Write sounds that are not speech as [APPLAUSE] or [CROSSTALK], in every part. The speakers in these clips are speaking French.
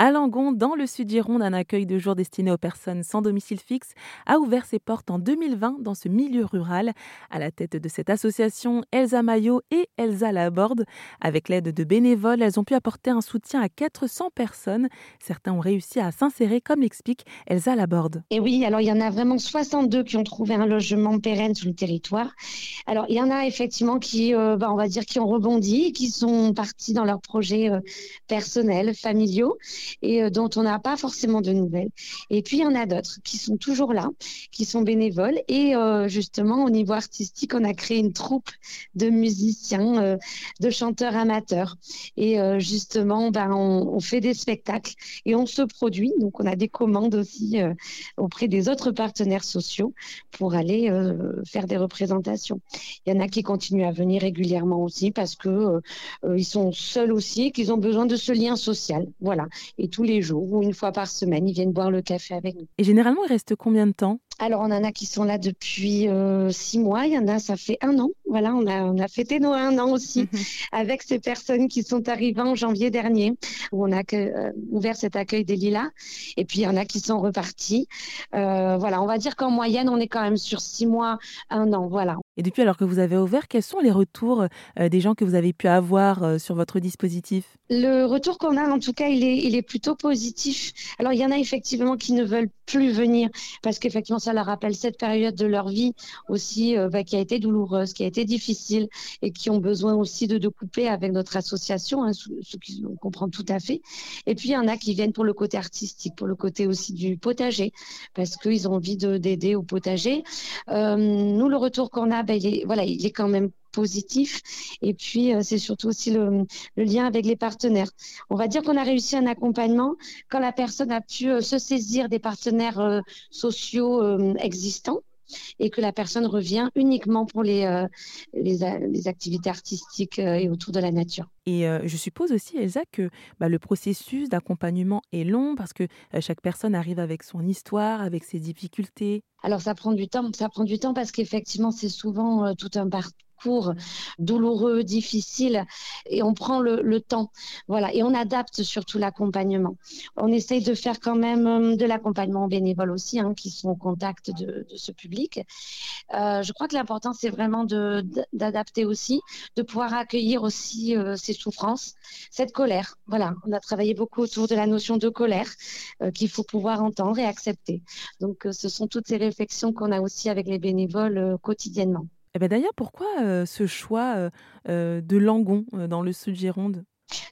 À dans le sud Gironde, un accueil de jour destiné aux personnes sans domicile fixe a ouvert ses portes en 2020 dans ce milieu rural. À la tête de cette association, Elsa Maillot et Elsa Laborde. Avec l'aide de bénévoles, elles ont pu apporter un soutien à 400 personnes. Certains ont réussi à s'insérer, comme l'explique Elsa Laborde. Et oui, alors il y en a vraiment 62 qui ont trouvé un logement pérenne sur le territoire. Alors il y en a effectivement qui, euh, bah, on va dire, qui ont rebondi, qui sont partis dans leurs projets euh, personnels, familiaux et euh, dont on n'a pas forcément de nouvelles. Et puis il y en a d'autres qui sont toujours là, qui sont bénévoles. Et euh, justement, au niveau artistique, on a créé une troupe de musiciens, euh, de chanteurs amateurs. Et justement, ben, on, fait des spectacles et on se produit. Donc on a des commandes aussi auprès des autres partenaires sociaux pour aller faire des représentations. Il y en a qui continuent à venir régulièrement aussi parce que ils sont seuls aussi, qu'ils ont besoin de ce lien social. Voilà et tous les jours ou une fois par semaine, ils viennent boire le café avec nous. Et généralement, il reste combien de temps alors, on en a qui sont là depuis euh, six mois. Il y en a, ça fait un an. Voilà, on a, on a fêté nos un an aussi mhm. avec ces personnes qui sont arrivées en janvier dernier, où on a euh, ouvert cet accueil des Lilas. Et puis, il y en a qui sont repartis. Euh, voilà, on va dire qu'en moyenne, on est quand même sur six mois, un an. Voilà. Et depuis alors que vous avez ouvert, quels sont les retours des gens que vous avez pu avoir sur votre dispositif? Le retour qu'on a, en tout cas, il est, il est plutôt positif. Alors, il y en a effectivement qui ne veulent plus venir parce qu'effectivement, ça leur rappelle cette période de leur vie aussi euh, bah, qui a été douloureuse, qui a été difficile et qui ont besoin aussi de, de couper avec notre association, hein, ce, qui on comprend tout à fait. Et puis il y en a qui viennent pour le côté artistique, pour le côté aussi du potager, parce qu'ils ont envie d'aider au potager. Euh, nous, le retour qu'on a, bah, il est, voilà, il est quand même positif. Et puis, euh, c'est surtout aussi le, le, lien avec les partenaires. On va dire qu'on a réussi un accompagnement quand la personne a pu euh, se saisir des partenaires euh, sociaux existants et que la personne revient uniquement pour les, les, les, activités artistiques et autour de la nature. Et je suppose aussi, Elsa, que bah, le processus d'accompagnement est long parce que chaque personne arrive avec son histoire, avec ses difficultés. Alors ça prend du temps, ça prend du temps parce qu'effectivement c'est souvent tout un parcours court, douloureux, difficile, et on prend le, temps. Voilà, et on adapte surtout l'accompagnement. On essaye de faire quand même euh, de l'accompagnement bénévole aussi, hein, qui sont au contact de, ce public. Euh, je crois que l'important, c'est vraiment d'adapter aussi, de pouvoir accueillir aussi euh, ces souffrances, cette colère. Voilà, on a travaillé beaucoup autour de la notion de colère qu'il faut pouvoir entendre et accepter. Donc, ce sont toutes ces réflexions qu'on a aussi avec les bénévoles quotidiennement. Eh ben, d'ailleurs, pourquoi ce choix de Langon dans le sud Gironde?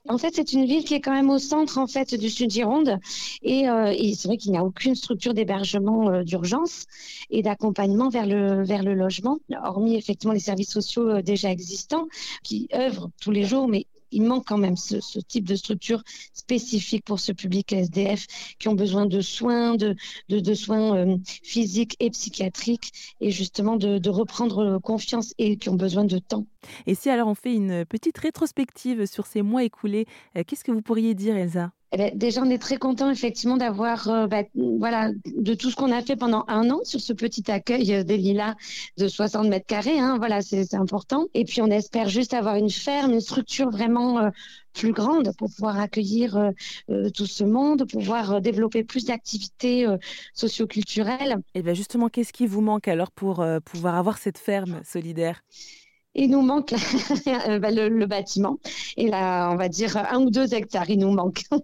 En fait, c'est une ville qui est quand même au centre en fait du Sud Gironde, et, et c'est vrai qu'il n'y a aucune structure d'hébergement d'urgence et d'accompagnement vers le vers le logement, hormis effectivement les services sociaux déjà existants qui œuvrent tous les jours, mais il manque quand même ce, type de structure spécifique pour ce public SDF qui ont besoin de soins, de, soins euh, physiques et psychiatriques, et justement de reprendre confiance et qui ont besoin de temps. Et si alors on fait une petite rétrospective sur ces mois écoulés, euh, qu'est-ce que vous pourriez dire, Elsa? Eh ben, déjà, on est très content effectivement d'avoir, euh, bah, voilà, de tout ce qu'on a fait pendant un an sur ce petit accueil euh, des Lilas de 60 mètres carrés. Hein, voilà, c'est important. Et puis, on espère juste avoir une ferme, une structure vraiment euh, plus grande pour pouvoir accueillir tout ce monde, pouvoir développer plus d'activités socioculturelles. Et eh bien justement, qu'est-ce qui vous manque alors pour pouvoir avoir cette ferme solidaire? Il nous manque [LAUGHS] bah, le, bâtiment. Et là, on va dire un ou deux hectares, il nous manque. [LAUGHS]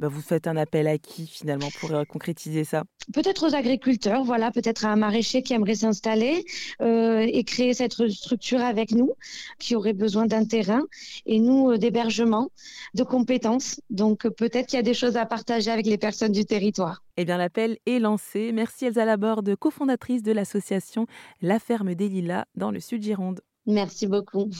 Bah, vous faites un appel à qui finalement pour euh, concrétiser ça? Peut-être aux agriculteurs, voilà, peut-être à un maraîcher qui aimerait s'installer euh, et créer cette structure avec nous, qui aurait besoin d'un terrain et nous euh, d'hébergement, de compétences. Donc peut-être qu'il y a des choses à partager avec les personnes du territoire. Eh bien, l'appel est lancé. Merci Elsa Laborde, cofondatrice de l'association La Ferme des Lilas dans le Sud Gironde. Merci beaucoup.